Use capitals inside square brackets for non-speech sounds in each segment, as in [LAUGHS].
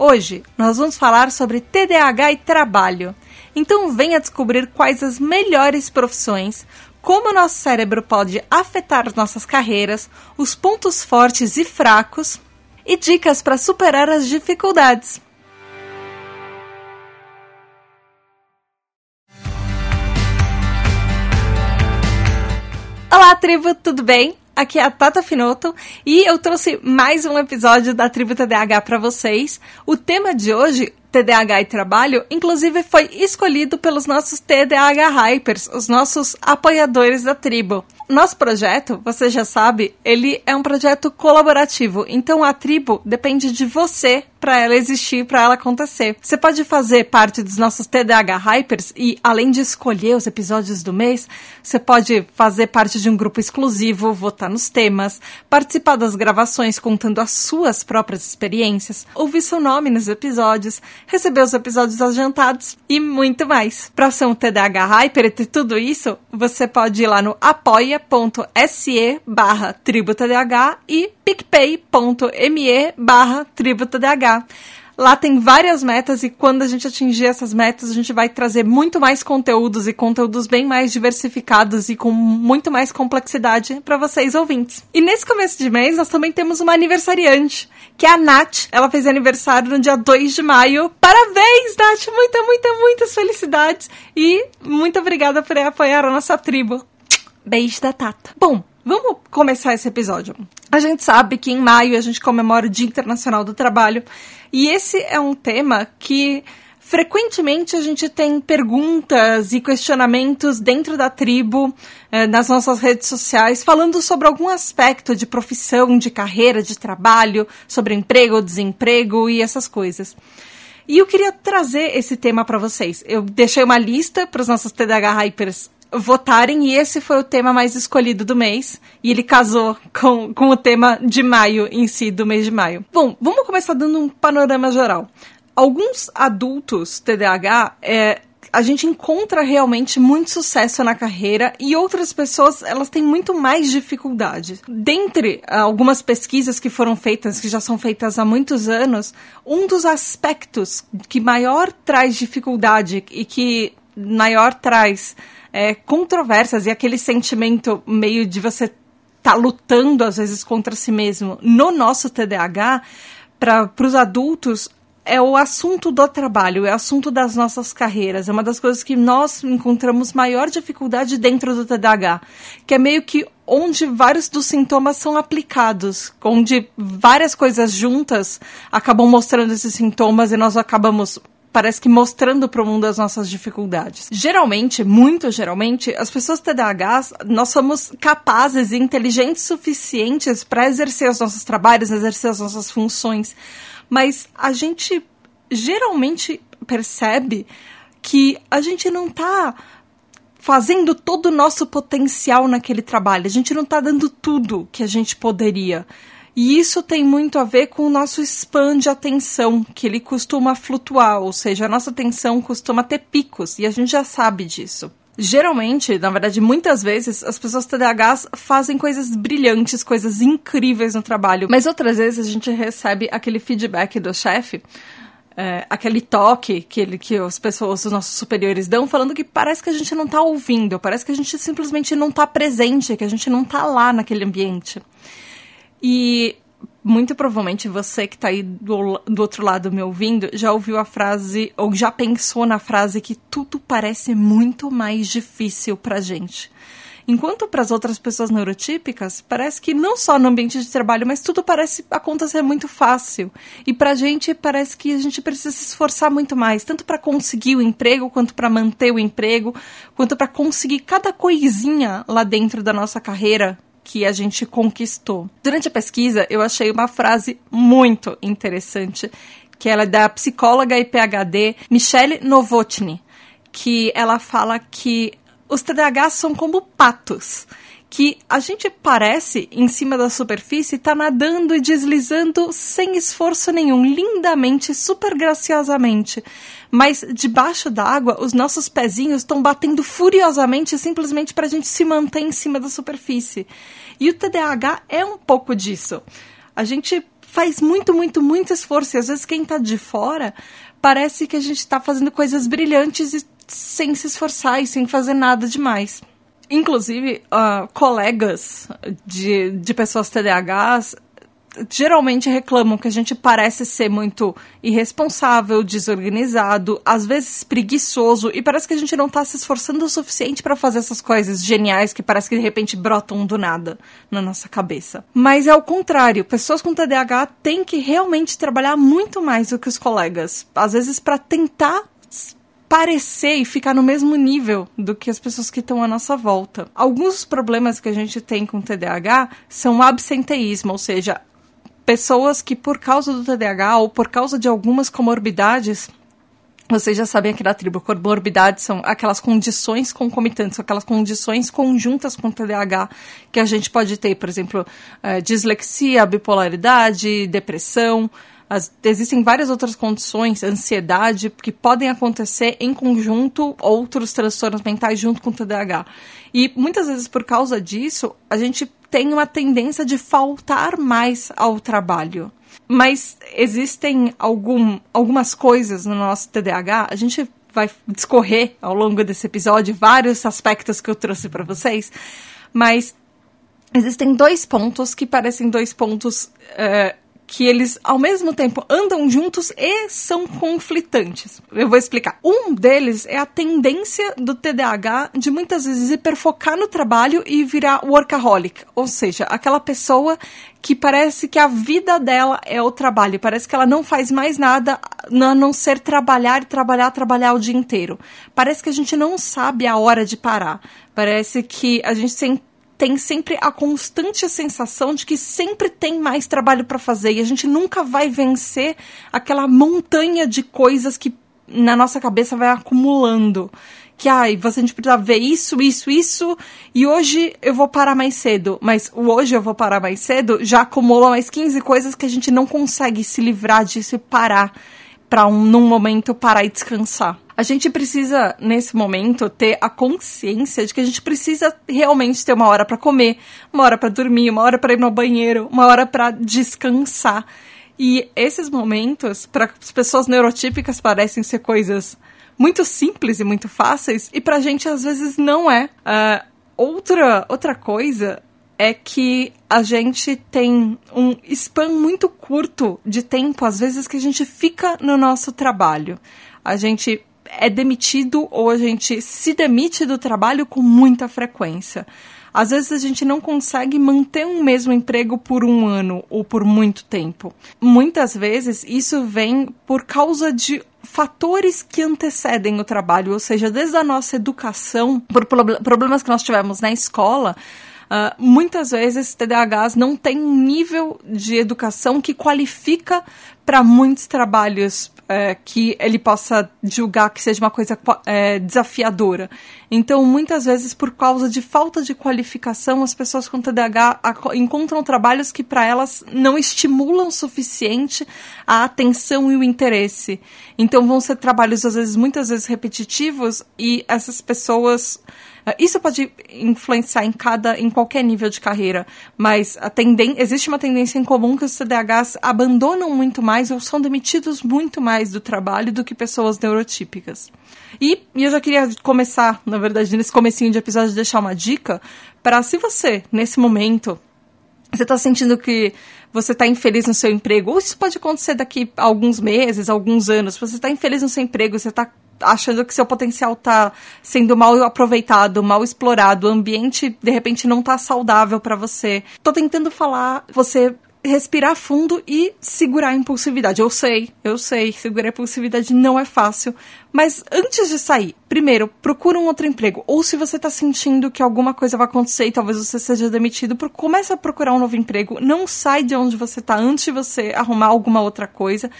Hoje nós vamos falar sobre TDAH e trabalho. Então venha descobrir quais as melhores profissões, como o nosso cérebro pode afetar nossas carreiras, os pontos fortes e fracos e dicas para superar as dificuldades. Olá, tribo, tudo bem? Aqui é a Tata Finoto e eu trouxe mais um episódio da Tribo TDAH para vocês. O tema de hoje, TDAH e trabalho, inclusive foi escolhido pelos nossos TDAH Hypers, os nossos apoiadores da tribo. Nosso projeto, você já sabe, ele é um projeto colaborativo, então a tribo depende de você para ela existir, para ela acontecer. Você pode fazer parte dos nossos TDAH Hypers e, além de escolher os episódios do mês, você pode fazer parte de um grupo exclusivo, votar nos temas, participar das gravações contando as suas próprias experiências, ouvir seu nome nos episódios, receber os episódios adiantados e muito mais. Para ser um TDAH Hyper e ter tudo isso, você pode ir lá no apoia.se barra tributadh e picpay.me barra tributadh. Lá tem várias metas e quando a gente atingir essas metas, a gente vai trazer muito mais conteúdos e conteúdos bem mais diversificados e com muito mais complexidade para vocês ouvintes. E nesse começo de mês, nós também temos uma aniversariante, que é a Nath. Ela fez aniversário no dia 2 de maio. Parabéns, Nath! Muita, muita, muitas felicidades e muito obrigada por apoiar a nossa tribo. Beijo da Tata. Bom, Vamos começar esse episódio. A gente sabe que em maio a gente comemora o Dia Internacional do Trabalho e esse é um tema que frequentemente a gente tem perguntas e questionamentos dentro da tribo, eh, nas nossas redes sociais, falando sobre algum aspecto de profissão, de carreira, de trabalho, sobre emprego, desemprego e essas coisas. E eu queria trazer esse tema para vocês. Eu deixei uma lista para os nossos TDH Hypers votarem e esse foi o tema mais escolhido do mês. E ele casou com, com o tema de maio em si, do mês de maio. Bom, vamos começar dando um panorama geral. Alguns adultos TDAH é, a gente encontra realmente muito sucesso na carreira e outras pessoas elas têm muito mais dificuldade. Dentre algumas pesquisas que foram feitas, que já são feitas há muitos anos, um dos aspectos que maior traz dificuldade e que maior traz é, controvérsias e aquele sentimento meio de você tá lutando às vezes contra si mesmo no nosso TDAH, para os adultos, é o assunto do trabalho, é o assunto das nossas carreiras. É uma das coisas que nós encontramos maior dificuldade dentro do TDAH, que é meio que onde vários dos sintomas são aplicados, onde várias coisas juntas acabam mostrando esses sintomas e nós acabamos parece que mostrando para o mundo as nossas dificuldades. Geralmente, muito geralmente, as pessoas TDAHs, nós somos capazes e inteligentes suficientes para exercer os nossos trabalhos, exercer as nossas funções, mas a gente geralmente percebe que a gente não está fazendo todo o nosso potencial naquele trabalho, a gente não está dando tudo que a gente poderia. E isso tem muito a ver com o nosso span de atenção, que ele costuma flutuar, ou seja, a nossa atenção costuma ter picos, e a gente já sabe disso. Geralmente, na verdade, muitas vezes, as pessoas TDAHs fazem coisas brilhantes, coisas incríveis no trabalho, mas outras vezes a gente recebe aquele feedback do chefe é, aquele toque que, ele, que as pessoas, os nossos superiores dão, falando que parece que a gente não está ouvindo, parece que a gente simplesmente não está presente, que a gente não está lá naquele ambiente. E muito provavelmente você que está aí do, do outro lado me ouvindo já ouviu a frase, ou já pensou na frase que tudo parece muito mais difícil pra gente. Enquanto para as outras pessoas neurotípicas, parece que não só no ambiente de trabalho, mas tudo parece acontecer muito fácil. E para a gente parece que a gente precisa se esforçar muito mais, tanto para conseguir o emprego, quanto para manter o emprego, quanto para conseguir cada coisinha lá dentro da nossa carreira que a gente conquistou. Durante a pesquisa, eu achei uma frase muito interessante que ela é da psicóloga e PhD Michelle Novotny, que ela fala que os TDAH são como patos que a gente parece, em cima da superfície, tá nadando e deslizando sem esforço nenhum, lindamente, super graciosamente. Mas debaixo d'água, os nossos pezinhos estão batendo furiosamente simplesmente para a gente se manter em cima da superfície. E o TDAH é um pouco disso. A gente faz muito, muito, muito esforço e às vezes quem tá de fora parece que a gente está fazendo coisas brilhantes e sem se esforçar e sem fazer nada demais. Inclusive, uh, colegas de, de pessoas TDAHs geralmente reclamam que a gente parece ser muito irresponsável, desorganizado, às vezes preguiçoso e parece que a gente não está se esforçando o suficiente para fazer essas coisas geniais que parece que de repente brotam do nada na nossa cabeça. Mas é o contrário, pessoas com TDAH têm que realmente trabalhar muito mais do que os colegas, às vezes para tentar parecer e ficar no mesmo nível do que as pessoas que estão à nossa volta. Alguns problemas que a gente tem com TDAH são absenteísmo, ou seja, pessoas que por causa do TDAH ou por causa de algumas comorbidades vocês já sabem aqui da tribo, comorbidades são aquelas condições concomitantes, aquelas condições conjuntas com o TDAH que a gente pode ter, por exemplo, eh, dislexia, bipolaridade, depressão, as, existem várias outras condições, ansiedade, que podem acontecer em conjunto, outros transtornos mentais junto com o TDAH. E muitas vezes, por causa disso, a gente tem uma tendência de faltar mais ao trabalho. Mas existem algum, algumas coisas no nosso TDAH, a gente vai discorrer ao longo desse episódio vários aspectos que eu trouxe para vocês, mas existem dois pontos que parecem dois pontos uh, que eles ao mesmo tempo andam juntos e são conflitantes. Eu vou explicar. Um deles é a tendência do TDAH de muitas vezes hiperfocar no trabalho e virar workaholic, ou seja, aquela pessoa que parece que a vida dela é o trabalho, parece que ela não faz mais nada a não ser trabalhar trabalhar, trabalhar o dia inteiro. Parece que a gente não sabe a hora de parar. Parece que a gente tem tem sempre a constante sensação de que sempre tem mais trabalho para fazer e a gente nunca vai vencer aquela montanha de coisas que na nossa cabeça vai acumulando. Que, ai, você a gente precisa ver isso, isso, isso, e hoje eu vou parar mais cedo. Mas o hoje eu vou parar mais cedo já acumula mais 15 coisas que a gente não consegue se livrar disso e parar para um, num momento parar e descansar. A gente precisa, nesse momento, ter a consciência de que a gente precisa realmente ter uma hora para comer, uma hora para dormir, uma hora para ir no banheiro, uma hora para descansar. E esses momentos, para as pessoas neurotípicas, parecem ser coisas muito simples e muito fáceis, e pra gente às vezes não é. Uh, outra, outra coisa é que a gente tem um span muito curto de tempo, às vezes, que a gente fica no nosso trabalho. A gente é demitido ou a gente se demite do trabalho com muita frequência. Às vezes a gente não consegue manter um mesmo emprego por um ano ou por muito tempo. Muitas vezes isso vem por causa de fatores que antecedem o trabalho, ou seja, desde a nossa educação, por problemas que nós tivemos na escola, Uh, muitas vezes TDAHs não têm um nível de educação que qualifica para muitos trabalhos é, que ele possa julgar que seja uma coisa é, desafiadora. Então, muitas vezes, por causa de falta de qualificação, as pessoas com TDAH encontram trabalhos que para elas não estimulam o suficiente a atenção e o interesse. Então, vão ser trabalhos, às vezes, muitas vezes repetitivos e essas pessoas isso pode influenciar em cada, em qualquer nível de carreira, mas a existe uma tendência em comum que os CDHs abandonam muito mais ou são demitidos muito mais do trabalho do que pessoas neurotípicas. E, e eu já queria começar, na verdade, nesse comecinho de episódio, deixar uma dica para se você, nesse momento, você está sentindo que você está infeliz no seu emprego, ou isso pode acontecer daqui a alguns meses, alguns anos, você está infeliz no seu emprego, você está achando que seu potencial está sendo mal aproveitado, mal explorado, o ambiente de repente não está saudável para você. Tô tentando falar, você respirar fundo e segurar a impulsividade. Eu sei, eu sei, segurar a impulsividade não é fácil, mas antes de sair, primeiro, procura um outro emprego. Ou se você está sentindo que alguma coisa vai acontecer e talvez você seja demitido, comece a procurar um novo emprego. Não sai de onde você está antes de você arrumar alguma outra coisa,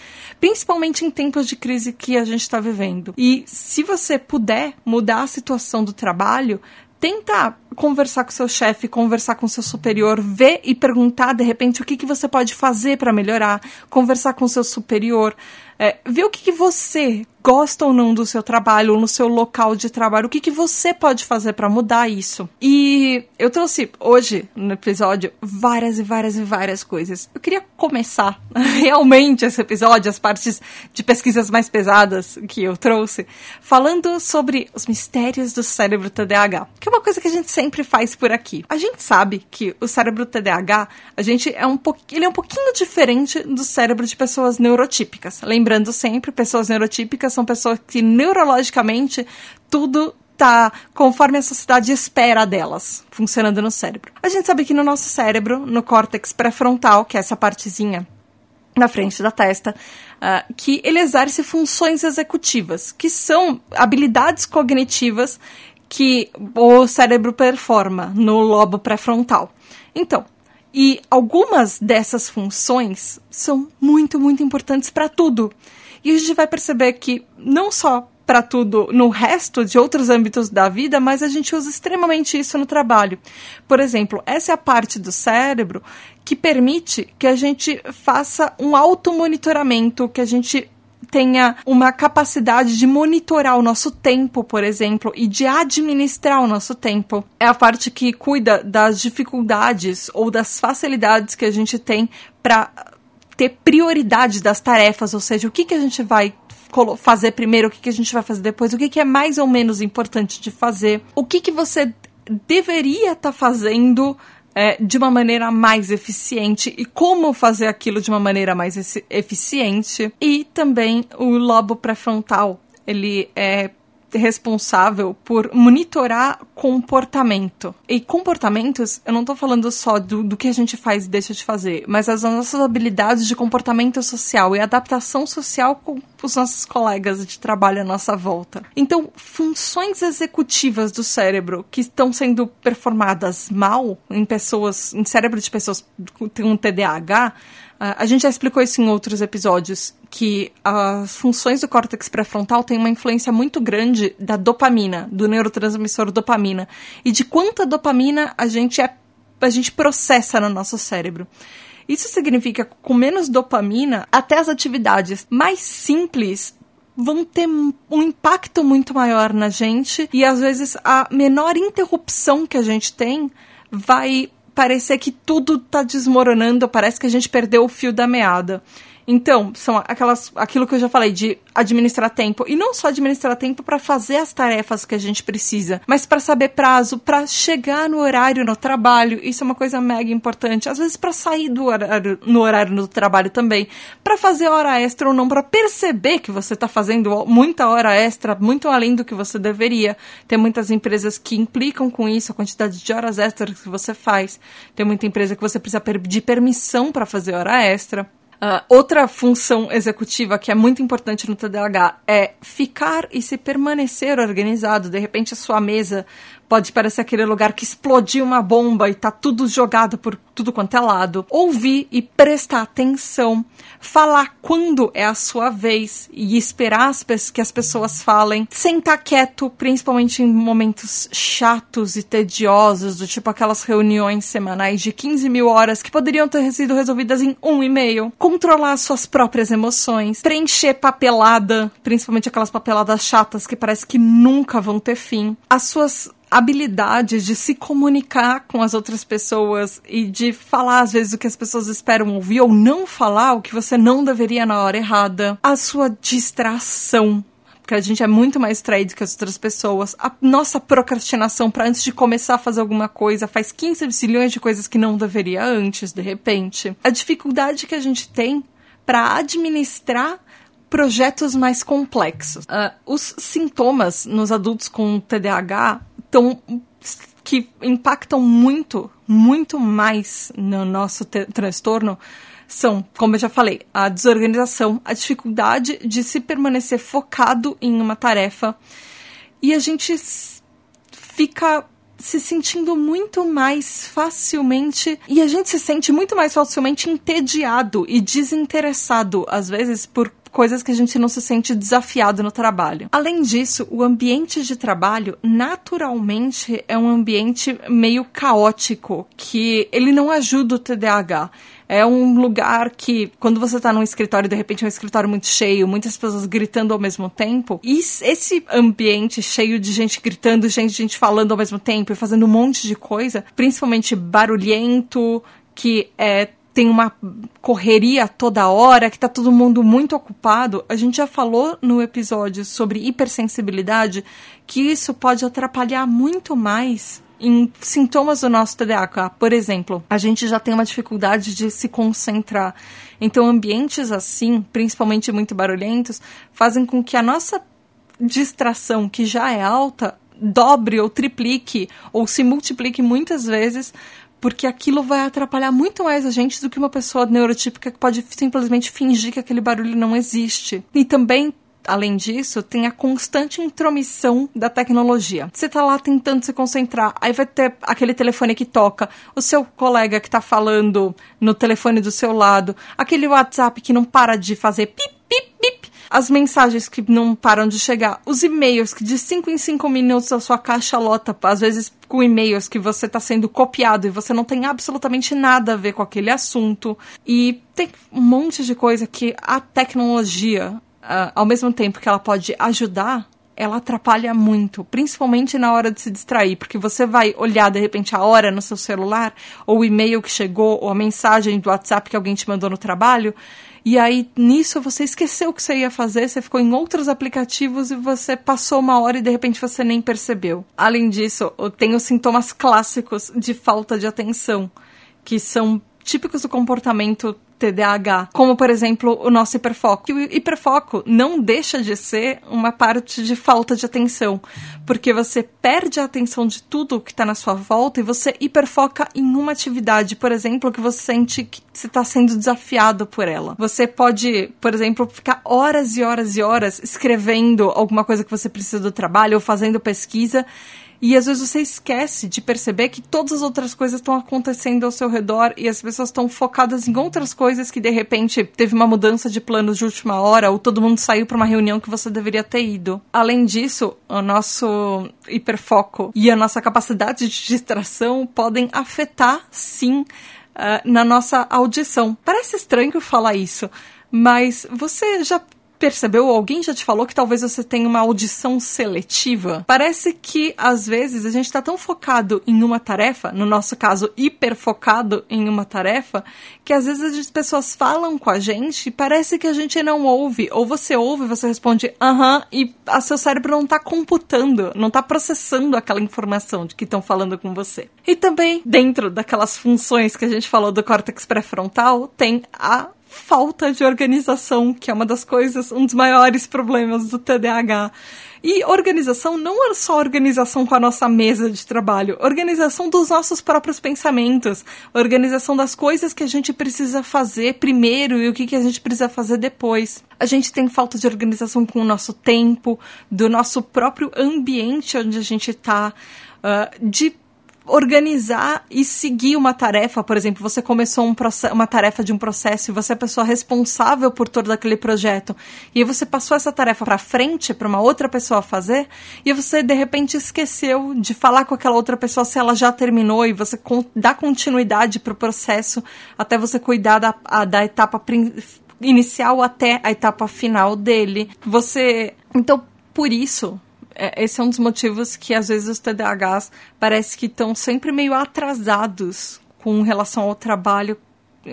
principalmente em tempos de crise que a gente está vivendo. E se você puder mudar a situação do trabalho, tenta conversar com seu chefe, conversar com seu superior, ver e perguntar de repente o que, que você pode fazer para melhorar, conversar com seu superior, é, ver o que, que você gosta ou não do seu trabalho, ou no seu local de trabalho, o que, que você pode fazer para mudar isso. E eu trouxe hoje no episódio várias e várias e várias coisas. Eu queria começar [LAUGHS] realmente esse episódio, as partes de pesquisas mais pesadas que eu trouxe, falando sobre os mistérios do cérebro TDAH, que é uma coisa que a gente sempre faz por aqui. A gente sabe que o cérebro TDAH, a gente é um ele é um pouquinho diferente do cérebro de pessoas neurotípicas. Lembrando sempre, pessoas neurotípicas são pessoas que neurologicamente tudo tá conforme a sociedade espera delas, funcionando no cérebro. A gente sabe que no nosso cérebro, no córtex pré-frontal, que é essa partezinha na frente da testa, uh, que ele exerce funções executivas, que são habilidades cognitivas que o cérebro performa no lobo pré-frontal. Então, e algumas dessas funções são muito, muito importantes para tudo. E a gente vai perceber que não só para tudo no resto de outros âmbitos da vida, mas a gente usa extremamente isso no trabalho. Por exemplo, essa é a parte do cérebro que permite que a gente faça um automonitoramento, que a gente tenha uma capacidade de monitorar o nosso tempo, por exemplo, e de administrar o nosso tempo. É a parte que cuida das dificuldades ou das facilidades que a gente tem para ter prioridade das tarefas, ou seja, o que, que a gente vai fazer primeiro, o que, que a gente vai fazer depois, o que, que é mais ou menos importante de fazer, o que, que você deveria estar tá fazendo é, de uma maneira mais eficiente e como fazer aquilo de uma maneira mais eficiente. E também o lobo pré-frontal, ele é responsável por monitorar comportamento. E comportamentos, eu não estou falando só do, do que a gente faz e deixa de fazer, mas as nossas habilidades de comportamento social e adaptação social com os nossos colegas de trabalho à nossa volta. Então, funções executivas do cérebro que estão sendo performadas mal em pessoas, em cérebro de pessoas com TDAH, a gente já explicou isso em outros episódios, que as funções do córtex pré-frontal têm uma influência muito grande da dopamina, do neurotransmissor dopamina, e de quanta dopamina a gente, é, a gente processa no nosso cérebro. Isso significa que com menos dopamina, até as atividades mais simples vão ter um impacto muito maior na gente e às vezes a menor interrupção que a gente tem vai parecer que tudo tá desmoronando, parece que a gente perdeu o fio da meada. Então, são aquelas, aquilo que eu já falei de administrar tempo e não só administrar tempo para fazer as tarefas que a gente precisa, mas para saber prazo, para chegar no horário no trabalho. Isso é uma coisa mega importante. Às vezes para sair do horário no horário do trabalho também, para fazer hora extra ou não, para perceber que você está fazendo muita hora extra, muito além do que você deveria. Tem muitas empresas que implicam com isso, a quantidade de horas extras que você faz. Tem muita empresa que você precisa pedir permissão para fazer hora extra. Uh, outra função executiva que é muito importante no TDAH é ficar e se permanecer organizado. De repente, a sua mesa Pode parecer aquele lugar que explodiu uma bomba e tá tudo jogado por tudo quanto é lado. Ouvir e prestar atenção. Falar quando é a sua vez e esperar as que as pessoas falem. Sentar quieto, principalmente em momentos chatos e tediosos, do tipo aquelas reuniões semanais de 15 mil horas que poderiam ter sido resolvidas em um e-mail. Controlar suas próprias emoções. Preencher papelada, principalmente aquelas papeladas chatas que parece que nunca vão ter fim. As suas habilidade de se comunicar com as outras pessoas e de falar às vezes o que as pessoas esperam ouvir ou não falar o que você não deveria na hora errada. A sua distração porque a gente é muito mais distraído que as outras pessoas. A nossa procrastinação para antes de começar a fazer alguma coisa faz 15 zilhões de coisas que não deveria antes, de repente. A dificuldade que a gente tem para administrar projetos mais complexos. Uh, os sintomas nos adultos com TDAH tão, que impactam muito muito mais no nosso transtorno são, como eu já falei, a desorganização, a dificuldade de se permanecer focado em uma tarefa. E a gente fica se sentindo muito mais facilmente e a gente se sente muito mais facilmente entediado e desinteressado às vezes por coisas que a gente não se sente desafiado no trabalho. Além disso, o ambiente de trabalho naturalmente é um ambiente meio caótico, que ele não ajuda o TDAH. É um lugar que, quando você está num escritório, de repente é um escritório muito cheio, muitas pessoas gritando ao mesmo tempo, e esse ambiente cheio de gente gritando, gente, gente falando ao mesmo tempo e fazendo um monte de coisa, principalmente barulhento, que é tem uma correria toda hora, que tá todo mundo muito ocupado. A gente já falou no episódio sobre hipersensibilidade que isso pode atrapalhar muito mais em sintomas do nosso TDAH. Por exemplo, a gente já tem uma dificuldade de se concentrar. Então, ambientes assim, principalmente muito barulhentos, fazem com que a nossa distração, que já é alta, dobre ou triplique ou se multiplique muitas vezes porque aquilo vai atrapalhar muito mais a gente do que uma pessoa neurotípica que pode simplesmente fingir que aquele barulho não existe. E também além disso, tem a constante intromissão da tecnologia. Você tá lá tentando se concentrar, aí vai ter aquele telefone que toca, o seu colega que tá falando no telefone do seu lado, aquele WhatsApp que não para de fazer pip, pip, pip, as mensagens que não param de chegar, os e-mails que de 5 em 5 minutos a sua caixa lota, às vezes com e-mails que você está sendo copiado e você não tem absolutamente nada a ver com aquele assunto. E tem um monte de coisa que a tecnologia, uh, ao mesmo tempo que ela pode ajudar, ela atrapalha muito, principalmente na hora de se distrair, porque você vai olhar de repente a hora no seu celular, ou o e-mail que chegou, ou a mensagem do WhatsApp que alguém te mandou no trabalho, e aí, nisso, você esqueceu o que você ia fazer, você ficou em outros aplicativos e você passou uma hora e de repente você nem percebeu. Além disso, eu tenho sintomas clássicos de falta de atenção, que são típicos do comportamento TDAH, como por exemplo o nosso hiperfoco. O hiperfoco não deixa de ser uma parte de falta de atenção, porque você perde a atenção de tudo que está na sua volta e você hiperfoca em uma atividade, por exemplo, que você sente que você está sendo desafiado por ela. Você pode, por exemplo, ficar horas e horas e horas escrevendo alguma coisa que você precisa do trabalho ou fazendo pesquisa e às vezes você esquece de perceber que todas as outras coisas estão acontecendo ao seu redor e as pessoas estão focadas em outras coisas que de repente teve uma mudança de planos de última hora ou todo mundo saiu para uma reunião que você deveria ter ido. Além disso, o nosso hiperfoco e a nossa capacidade de distração podem afetar, sim, uh, na nossa audição. Parece estranho falar isso, mas você já percebeu, alguém já te falou que talvez você tenha uma audição seletiva? Parece que às vezes a gente está tão focado em uma tarefa, no nosso caso, hiper focado em uma tarefa, que às vezes as pessoas falam com a gente e parece que a gente não ouve. Ou você ouve, você responde aham, uh -huh, e a seu cérebro não está computando, não está processando aquela informação de que estão falando com você. E também, dentro daquelas funções que a gente falou do córtex pré-frontal, tem a falta de organização, que é uma das coisas, um dos maiores problemas do TDAH. E organização não é só organização com a nossa mesa de trabalho, organização dos nossos próprios pensamentos, organização das coisas que a gente precisa fazer primeiro e o que, que a gente precisa fazer depois. A gente tem falta de organização com o nosso tempo, do nosso próprio ambiente onde a gente está, uh, de organizar e seguir uma tarefa, por exemplo, você começou um uma tarefa de um processo e você é a pessoa responsável por todo aquele projeto, e você passou essa tarefa para frente para uma outra pessoa fazer, e você de repente esqueceu de falar com aquela outra pessoa se ela já terminou e você dá continuidade para o processo até você cuidar da, a, da etapa inicial até a etapa final dele. Você, então, por isso, esse é um dos motivos que às vezes os TDAHs parece que estão sempre meio atrasados com relação ao trabalho,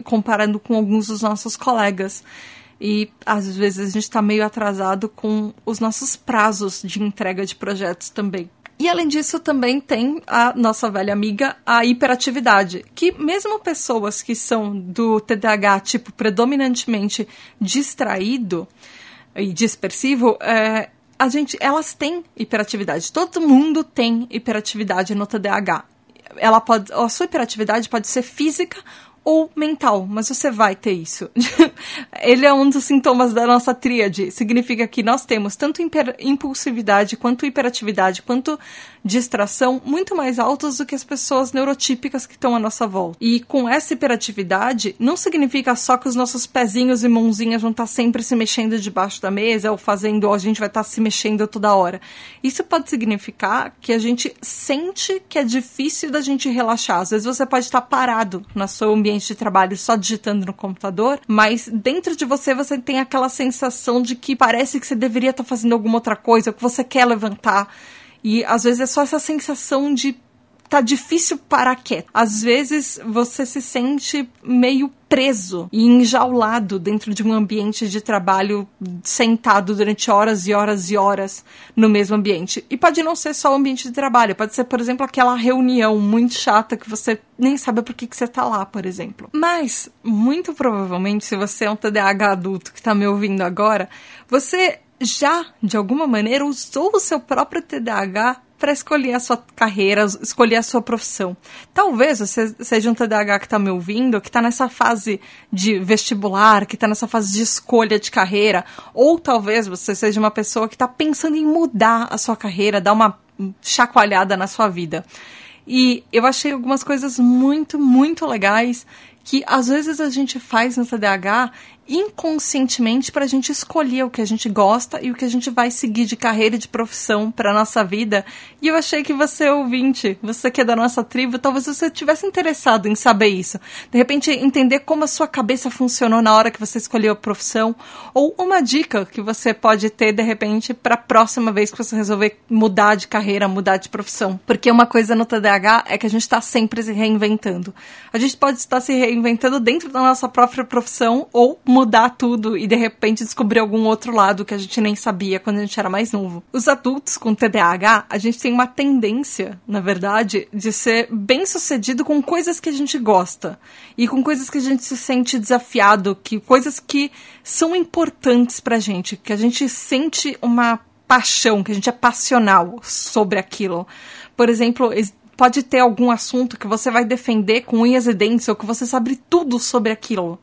comparando com alguns dos nossos colegas. E às vezes a gente está meio atrasado com os nossos prazos de entrega de projetos também. E além disso, também tem a nossa velha amiga, a hiperatividade, que mesmo pessoas que são do TDAH tipo predominantemente distraído e dispersivo, é, a gente, elas têm hiperatividade. Todo mundo tem hiperatividade no TDAH. ela pode, a sua hiperatividade pode ser física ou mental, mas você vai ter isso. [LAUGHS] Ele é um dos sintomas da nossa tríade. Significa que nós temos tanto impulsividade, quanto hiperatividade, quanto distração muito mais altos do que as pessoas neurotípicas que estão à nossa volta. E com essa hiperatividade, não significa só que os nossos pezinhos e mãozinhas vão estar sempre se mexendo debaixo da mesa ou fazendo, ou a gente vai estar se mexendo toda hora. Isso pode significar que a gente sente que é difícil da gente relaxar. Às vezes você pode estar parado no seu ambiente de trabalho só digitando no computador, mas dentro de você você tem aquela sensação de que parece que você deveria estar fazendo alguma outra coisa, que você quer levantar. E às vezes é só essa sensação de tá difícil parar quieto. Às vezes você se sente meio preso e enjaulado dentro de um ambiente de trabalho sentado durante horas e horas e horas no mesmo ambiente. E pode não ser só o ambiente de trabalho, pode ser, por exemplo, aquela reunião muito chata que você nem sabe por que, que você tá lá, por exemplo. Mas, muito provavelmente, se você é um TDAH adulto que tá me ouvindo agora, você já, de alguma maneira, usou o seu próprio TDAH para escolher a sua carreira, escolher a sua profissão. Talvez você seja um TDAH que está me ouvindo, que está nessa fase de vestibular, que está nessa fase de escolha de carreira, ou talvez você seja uma pessoa que está pensando em mudar a sua carreira, dar uma chacoalhada na sua vida. E eu achei algumas coisas muito, muito legais que às vezes a gente faz no TDAH inconscientemente para a gente escolher o que a gente gosta e o que a gente vai seguir de carreira e de profissão para nossa vida. E eu achei que você ouvinte, você que é da nossa tribo, talvez você tivesse interessado em saber isso. De repente entender como a sua cabeça funcionou na hora que você escolheu a profissão ou uma dica que você pode ter de repente para a próxima vez que você resolver mudar de carreira, mudar de profissão. Porque uma coisa no TDAH é que a gente está sempre se reinventando. A gente pode estar se reinventando dentro da nossa própria profissão ou mudar tudo e de repente descobrir algum outro lado que a gente nem sabia quando a gente era mais novo. Os adultos com TDAH, a gente tem uma tendência, na verdade, de ser bem sucedido com coisas que a gente gosta e com coisas que a gente se sente desafiado, que coisas que são importantes pra gente, que a gente sente uma paixão, que a gente é passional sobre aquilo. Por exemplo, pode ter algum assunto que você vai defender com unhas e dentes ou que você sabe tudo sobre aquilo.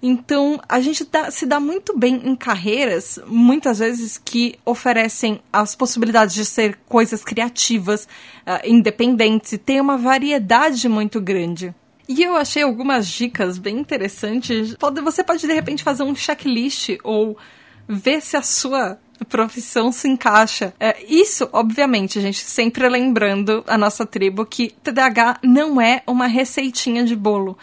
Então, a gente dá, se dá muito bem em carreiras, muitas vezes, que oferecem as possibilidades de ser coisas criativas, uh, independentes, e tem uma variedade muito grande. E eu achei algumas dicas bem interessantes. Pode, você pode, de repente, fazer um checklist ou ver se a sua profissão se encaixa. É, isso, obviamente, a gente sempre lembrando a nossa tribo que TDAH não é uma receitinha de bolo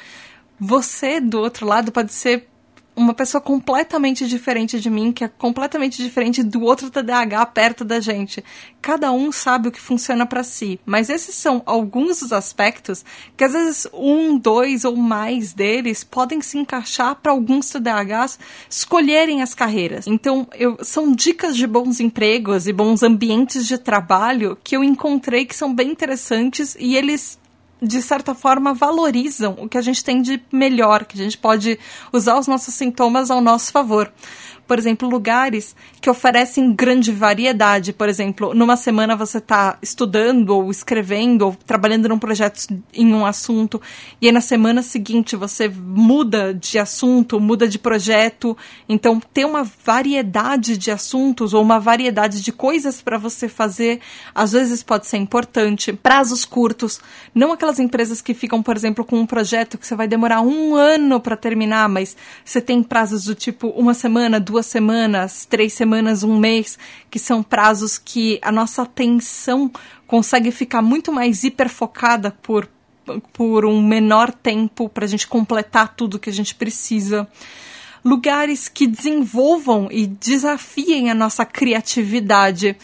você do outro lado pode ser uma pessoa completamente diferente de mim, que é completamente diferente do outro TDAH perto da gente. Cada um sabe o que funciona para si, mas esses são alguns dos aspectos que às vezes um, dois ou mais deles podem se encaixar para alguns TDAHs escolherem as carreiras. Então, eu, são dicas de bons empregos e bons ambientes de trabalho que eu encontrei que são bem interessantes e eles de certa forma, valorizam o que a gente tem de melhor, que a gente pode usar os nossos sintomas ao nosso favor por exemplo, lugares que oferecem grande variedade. Por exemplo, numa semana você está estudando ou escrevendo ou trabalhando num projeto em um assunto e aí na semana seguinte você muda de assunto, muda de projeto. Então, ter uma variedade de assuntos ou uma variedade de coisas para você fazer às vezes pode ser importante. Prazos curtos, não aquelas empresas que ficam, por exemplo, com um projeto que você vai demorar um ano para terminar, mas você tem prazos do tipo uma semana, duas duas semanas, três semanas, um mês, que são prazos que a nossa atenção consegue ficar muito mais hiperfocada por, por um menor tempo para a gente completar tudo que a gente precisa. Lugares que desenvolvam e desafiem a nossa criatividade.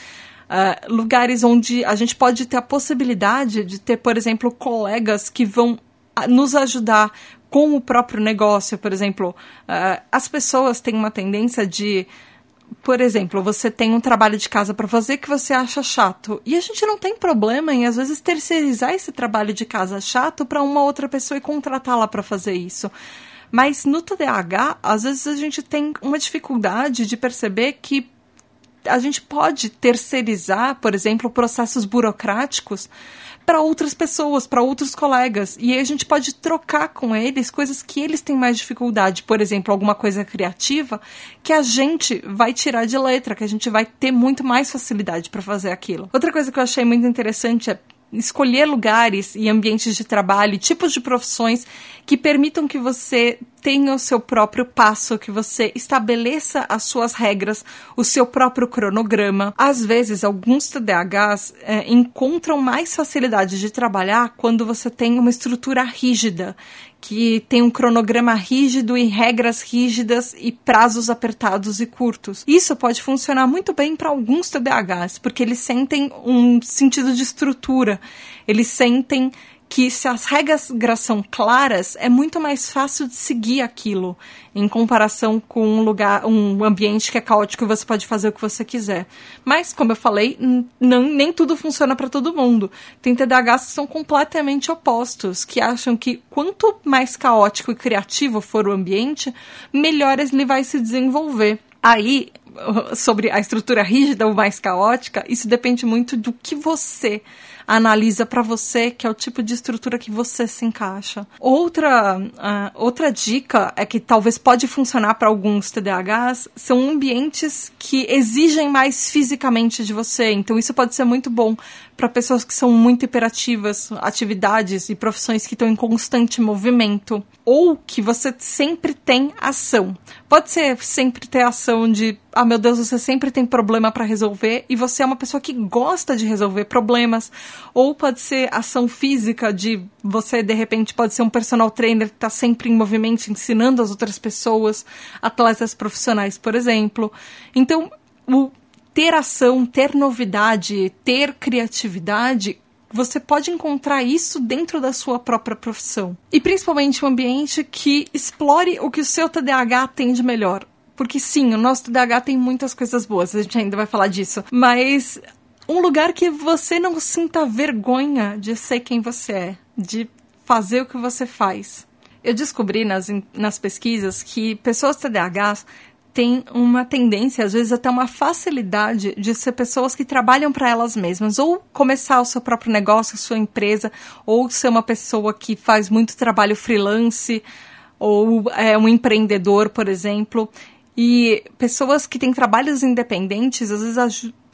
Uh, lugares onde a gente pode ter a possibilidade de ter, por exemplo, colegas que vão ah, nos ajudar com o próprio negócio, por exemplo, uh, as pessoas têm uma tendência de por exemplo, você tem um trabalho de casa para fazer que você acha chato. E a gente não tem problema em, às vezes, terceirizar esse trabalho de casa chato para uma outra pessoa e contratá-la para fazer isso. Mas no TDAH, às vezes a gente tem uma dificuldade de perceber que a gente pode terceirizar, por exemplo, processos burocráticos para outras pessoas, para outros colegas. E aí a gente pode trocar com eles coisas que eles têm mais dificuldade. Por exemplo, alguma coisa criativa que a gente vai tirar de letra, que a gente vai ter muito mais facilidade para fazer aquilo. Outra coisa que eu achei muito interessante é escolher lugares e ambientes de trabalho, tipos de profissões que permitam que você tenha o seu próprio passo, que você estabeleça as suas regras, o seu próprio cronograma. Às vezes, alguns TDAHs é, encontram mais facilidade de trabalhar quando você tem uma estrutura rígida, que tem um cronograma rígido e regras rígidas e prazos apertados e curtos. Isso pode funcionar muito bem para alguns TDAHs, porque eles sentem um sentido de estrutura, eles sentem que se as regras são claras, é muito mais fácil de seguir aquilo, em comparação com um lugar, um ambiente que é caótico e você pode fazer o que você quiser. Mas, como eu falei, não, nem tudo funciona para todo mundo. Tem TDAHs que são completamente opostos, que acham que quanto mais caótico e criativo for o ambiente, melhor ele vai se desenvolver. Aí, sobre a estrutura rígida ou mais caótica, isso depende muito do que você analisa para você, que é o tipo de estrutura que você se encaixa. Outra, uh, outra dica é que talvez pode funcionar para alguns TDAHs, são ambientes que exigem mais fisicamente de você. Então isso pode ser muito bom para pessoas que são muito hiperativas, atividades e profissões que estão em constante movimento, ou que você sempre tem ação. Pode ser sempre ter ação de, ah meu Deus, você sempre tem problema para resolver e você é uma pessoa que gosta de resolver problemas, ou pode ser ação física de você de repente pode ser um personal trainer que está sempre em movimento ensinando as outras pessoas, atletas profissionais, por exemplo. Então, o ter ação, ter novidade, ter criatividade, você pode encontrar isso dentro da sua própria profissão. E principalmente um ambiente que explore o que o seu TDAH tem de melhor. Porque sim, o nosso TDAH tem muitas coisas boas, a gente ainda vai falar disso. Mas um lugar que você não sinta vergonha de ser quem você é, de fazer o que você faz. Eu descobri nas, nas pesquisas que pessoas TDAHs tem uma tendência, às vezes até uma facilidade de ser pessoas que trabalham para elas mesmas, ou começar o seu próprio negócio, sua empresa, ou ser uma pessoa que faz muito trabalho freelance, ou é um empreendedor, por exemplo. E pessoas que têm trabalhos independentes, às vezes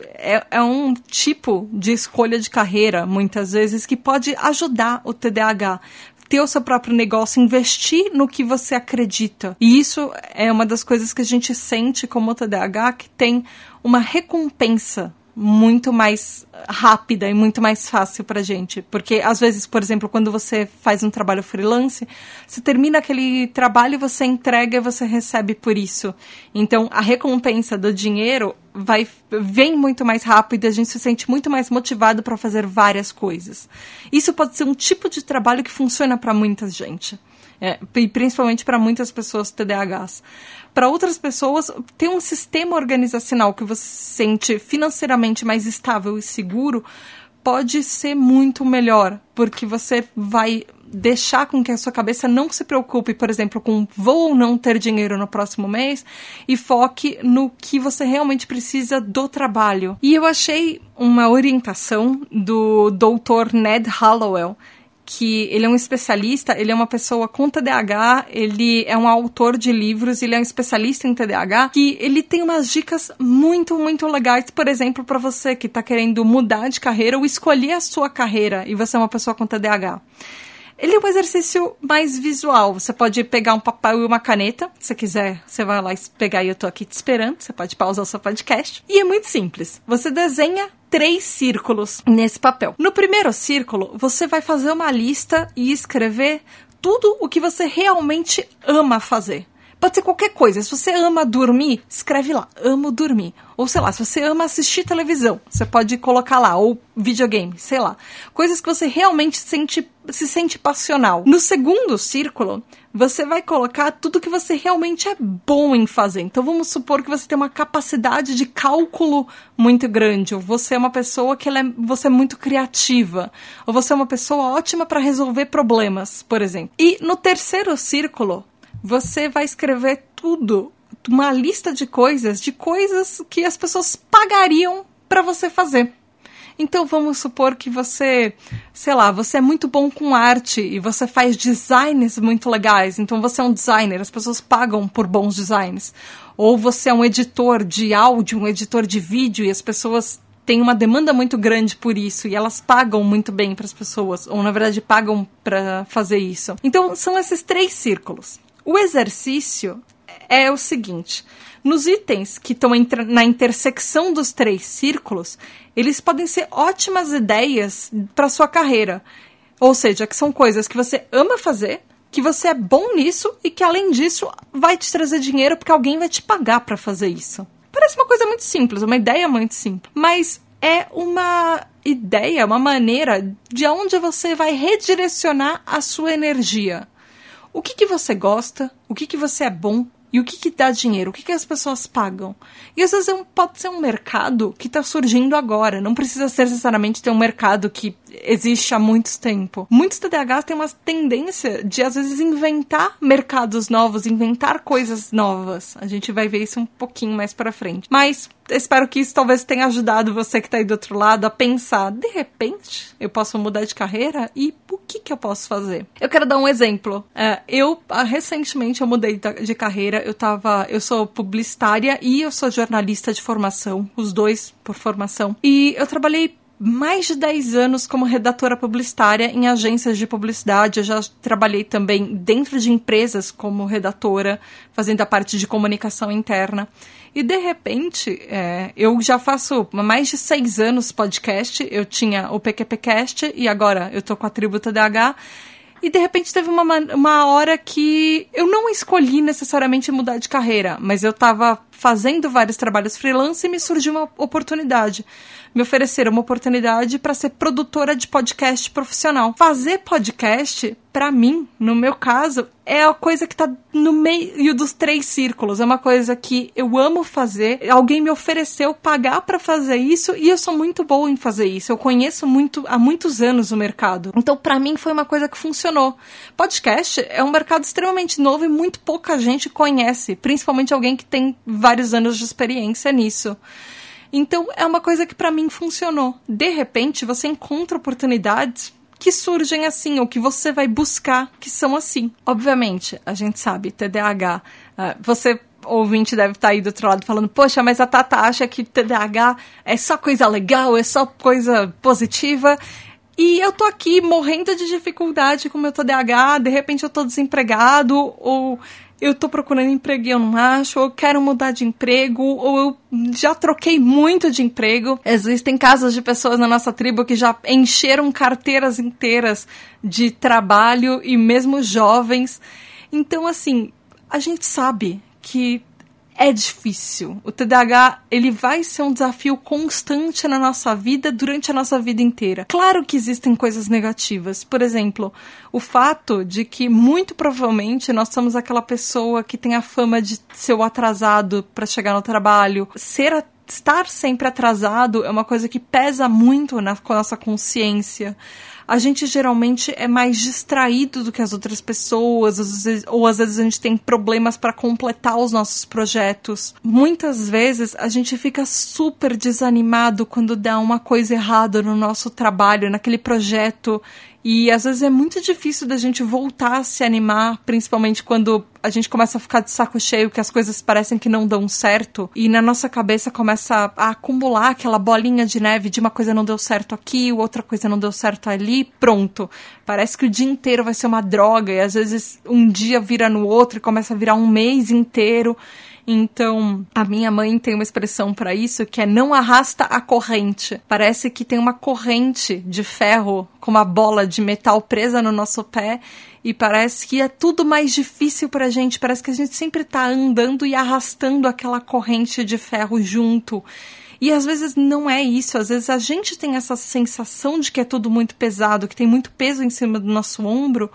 é, é, um tipo de escolha de carreira, muitas vezes, que pode ajudar o TDAH ter o seu próprio negócio, investir no que você acredita. E isso é uma das coisas que a gente sente como TDAH que tem uma recompensa muito mais rápida e muito mais fácil pra gente. Porque, às vezes, por exemplo, quando você faz um trabalho freelance, você termina aquele trabalho, você entrega e você recebe por isso. Então, a recompensa do dinheiro vai vem muito mais rápido e a gente se sente muito mais motivado para fazer várias coisas. Isso pode ser um tipo de trabalho que funciona para muita gente. É, e principalmente para muitas pessoas TDAHs. Para outras pessoas, ter um sistema organizacional que você sente financeiramente mais estável e seguro pode ser muito melhor, porque você vai deixar com que a sua cabeça não se preocupe, por exemplo, com vou ou não ter dinheiro no próximo mês e foque no que você realmente precisa do trabalho. E eu achei uma orientação do doutor Ned Hallowell que ele é um especialista, ele é uma pessoa com TDAH, ele é um autor de livros, ele é um especialista em TDAH, que ele tem umas dicas muito, muito legais, por exemplo, para você que está querendo mudar de carreira ou escolher a sua carreira e você é uma pessoa com TDAH. Ele é um exercício mais visual. Você pode pegar um papel e uma caneta. Se quiser, você vai lá pegar e eu tô aqui te esperando. Você pode pausar o seu podcast. E é muito simples. Você desenha três círculos nesse papel. No primeiro círculo, você vai fazer uma lista e escrever tudo o que você realmente ama fazer. Pode ser qualquer coisa. Se você ama dormir, escreve lá, amo dormir. Ou sei lá, se você ama assistir televisão, você pode colocar lá, ou videogame, sei lá. Coisas que você realmente sente, se sente passional. No segundo círculo, você vai colocar tudo que você realmente é bom em fazer. Então vamos supor que você tem uma capacidade de cálculo muito grande, ou você é uma pessoa que é, você é muito criativa, ou você é uma pessoa ótima para resolver problemas, por exemplo. E no terceiro círculo, você vai escrever tudo, uma lista de coisas, de coisas que as pessoas pagariam para você fazer. Então vamos supor que você, sei lá, você é muito bom com arte e você faz designs muito legais. Então você é um designer, as pessoas pagam por bons designs. Ou você é um editor de áudio, um editor de vídeo e as pessoas têm uma demanda muito grande por isso e elas pagam muito bem para as pessoas, ou na verdade pagam para fazer isso. Então são esses três círculos. O exercício é o seguinte: nos itens que estão na intersecção dos três círculos, eles podem ser ótimas ideias para sua carreira. Ou seja, que são coisas que você ama fazer, que você é bom nisso e que além disso vai te trazer dinheiro porque alguém vai te pagar para fazer isso. Parece uma coisa muito simples, uma ideia muito simples, mas é uma ideia, uma maneira de onde você vai redirecionar a sua energia. O que, que você gosta, o que, que você é bom, e o que, que dá dinheiro? O que, que as pessoas pagam? E às vezes é pode ser um mercado que está surgindo agora. Não precisa ser necessariamente ter um mercado que existe há muito tempo. Muitos TDAHs têm uma tendência de, às vezes, inventar mercados novos, inventar coisas novas. A gente vai ver isso um pouquinho mais para frente. Mas espero que isso talvez tenha ajudado você que está aí do outro lado a pensar: de repente, eu posso mudar de carreira e o que, que eu posso fazer? Eu quero dar um exemplo. É, eu, ah, recentemente, eu mudei de carreira. Eu tava. Eu sou publicitária e eu sou jornalista de formação, os dois por formação. E eu trabalhei mais de 10 anos como redatora publicitária em agências de publicidade. Eu já trabalhei também dentro de empresas como redatora, fazendo a parte de comunicação interna. E de repente, é, eu já faço mais de seis anos podcast. Eu tinha o PQPcast e agora eu tô com a Tributa DH. E de repente teve uma, uma hora que eu não escolhi necessariamente mudar de carreira, mas eu tava fazendo vários trabalhos freelance e me surgiu uma oportunidade me ofereceram uma oportunidade para ser produtora de podcast profissional. Fazer podcast, para mim, no meu caso, é a coisa que tá no meio dos três círculos. É uma coisa que eu amo fazer. Alguém me ofereceu pagar para fazer isso e eu sou muito boa em fazer isso. Eu conheço muito há muitos anos o mercado. Então, para mim foi uma coisa que funcionou. Podcast é um mercado extremamente novo e muito pouca gente conhece, principalmente alguém que tem anos de experiência nisso. Então é uma coisa que para mim funcionou. De repente você encontra oportunidades que surgem assim, ou que você vai buscar que são assim. Obviamente, a gente sabe, TDAH, você ouvinte deve estar tá aí do outro lado falando, poxa, mas a Tata acha que TDAH é só coisa legal, é só coisa positiva. E eu tô aqui morrendo de dificuldade com meu TDAH, de repente eu tô desempregado, ou eu tô procurando emprego e eu não acho, ou eu quero mudar de emprego, ou eu já troquei muito de emprego. Existem casos de pessoas na nossa tribo que já encheram carteiras inteiras de trabalho e mesmo jovens. Então, assim, a gente sabe que é difícil. O TDAH, ele vai ser um desafio constante na nossa vida durante a nossa vida inteira. Claro que existem coisas negativas. Por exemplo, o fato de que muito provavelmente nós somos aquela pessoa que tem a fama de ser o atrasado para chegar no trabalho, ser estar sempre atrasado é uma coisa que pesa muito na nossa consciência a gente geralmente é mais distraído do que as outras pessoas, ou às vezes a gente tem problemas para completar os nossos projetos. Muitas vezes a gente fica super desanimado quando dá uma coisa errada no nosso trabalho, naquele projeto e às vezes é muito difícil da gente voltar a se animar, principalmente quando a gente começa a ficar de saco cheio, que as coisas parecem que não dão certo, e na nossa cabeça começa a acumular aquela bolinha de neve de uma coisa não deu certo aqui, outra coisa não deu certo ali, pronto. Parece que o dia inteiro vai ser uma droga, e às vezes um dia vira no outro e começa a virar um mês inteiro. Então, a minha mãe tem uma expressão para isso que é não arrasta a corrente. Parece que tem uma corrente de ferro com uma bola de metal presa no nosso pé e parece que é tudo mais difícil pra gente, parece que a gente sempre tá andando e arrastando aquela corrente de ferro junto. E às vezes não é isso, às vezes a gente tem essa sensação de que é tudo muito pesado, que tem muito peso em cima do nosso ombro,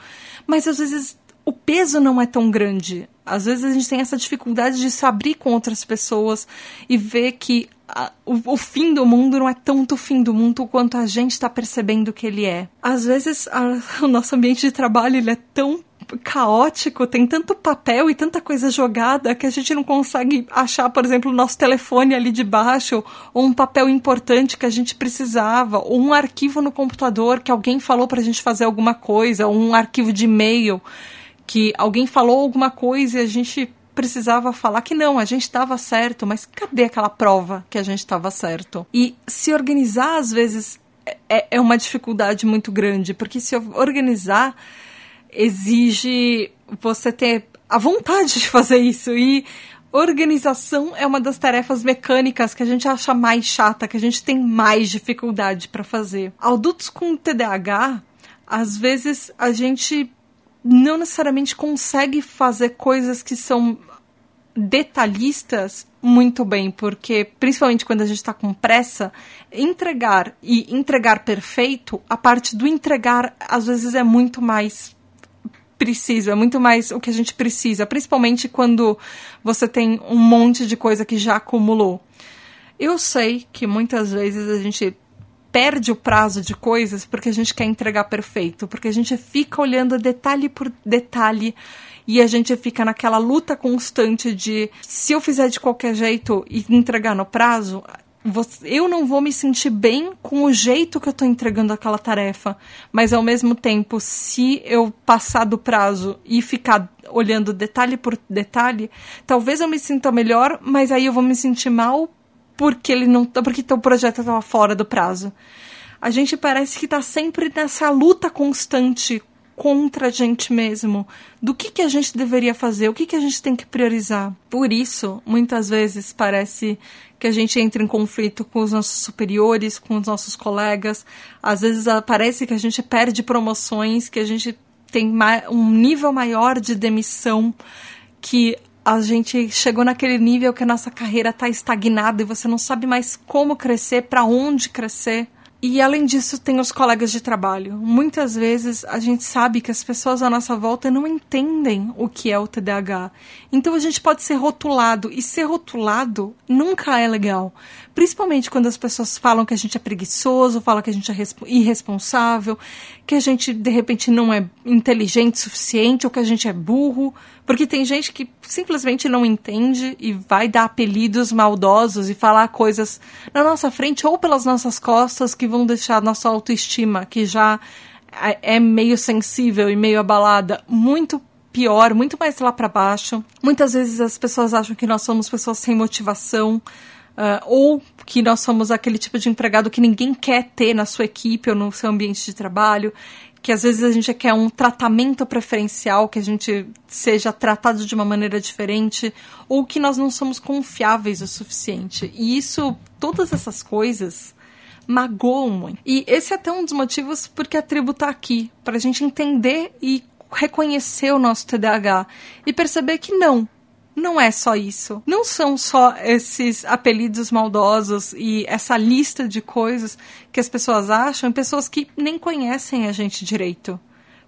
mas às vezes o peso não é tão grande. Às vezes a gente tem essa dificuldade de se abrir com outras pessoas e ver que a, o, o, fim do mundo não é tanto o fim do mundo quanto a gente está percebendo que ele é. Às vezes a, o nosso ambiente de trabalho ele é tão caótico, tem tanto papel e tanta coisa jogada que a gente não consegue achar, por exemplo, o nosso telefone ali de baixo, ou um papel importante que a gente precisava, ou um arquivo no computador que alguém falou para a gente fazer alguma coisa, ou um arquivo de e-mail que alguém falou alguma coisa e a gente precisava falar que não, a gente estava certo, mas cadê aquela prova que a gente estava certo? E se organizar, às vezes, é, é uma dificuldade muito grande, porque se organizar exige você ter a vontade de fazer isso e organização é uma das tarefas mecânicas que a gente acha mais chata, que a gente tem mais dificuldade para fazer. Adultos com TDAH, às vezes a gente não necessariamente consegue fazer coisas que são detalhistas muito bem, porque principalmente quando a gente está com pressa, entregar e entregar perfeito, a parte do entregar às vezes é muito mais preciso, é muito mais o que a gente precisa, principalmente quando você tem um monte de coisa que já acumulou. Eu sei que muitas vezes a gente perde o prazo de coisas porque a gente quer entregar perfeito, porque a gente fica olhando detalhe por detalhe e a gente fica naquela luta constante de se eu fizer de qualquer jeito e entregar no prazo, eu não vou me sentir bem com o jeito que eu estou entregando aquela tarefa, mas ao mesmo tempo, se eu passar do prazo e ficar olhando detalhe por detalhe, talvez eu me sinta melhor, mas aí eu vou me sentir mal porque ele não, porque o projeto estava fora do prazo. A gente parece que está sempre nessa luta constante contra a gente mesmo, do que, que a gente deveria fazer, o que, que a gente tem que priorizar. Por isso, muitas vezes parece que a gente entra em conflito com os nossos superiores, com os nossos colegas. Às vezes parece que a gente perde promoções, que a gente tem um nível maior de demissão, que a gente chegou naquele nível que a nossa carreira está estagnada e você não sabe mais como crescer, para onde crescer. E além disso, tem os colegas de trabalho. Muitas vezes a gente sabe que as pessoas à nossa volta não entendem o que é o TDAH. Então a gente pode ser rotulado. E ser rotulado nunca é legal. Principalmente quando as pessoas falam que a gente é preguiçoso, falam que a gente é irresponsável, que a gente de repente não é inteligente o suficiente ou que a gente é burro. Porque tem gente que simplesmente não entende e vai dar apelidos maldosos e falar coisas na nossa frente ou pelas nossas costas que vão deixar nossa autoestima, que já é meio sensível e meio abalada, muito pior, muito mais lá para baixo. Muitas vezes as pessoas acham que nós somos pessoas sem motivação. Uh, ou que nós somos aquele tipo de empregado que ninguém quer ter na sua equipe ou no seu ambiente de trabalho, que às vezes a gente quer um tratamento preferencial, que a gente seja tratado de uma maneira diferente, ou que nós não somos confiáveis o suficiente. E isso, todas essas coisas magoam muito. E esse é até um dos motivos porque a tribo está aqui, para a gente entender e reconhecer o nosso TDAH e perceber que não, não é só isso. Não são só esses apelidos maldosos e essa lista de coisas que as pessoas acham pessoas que nem conhecem a gente direito.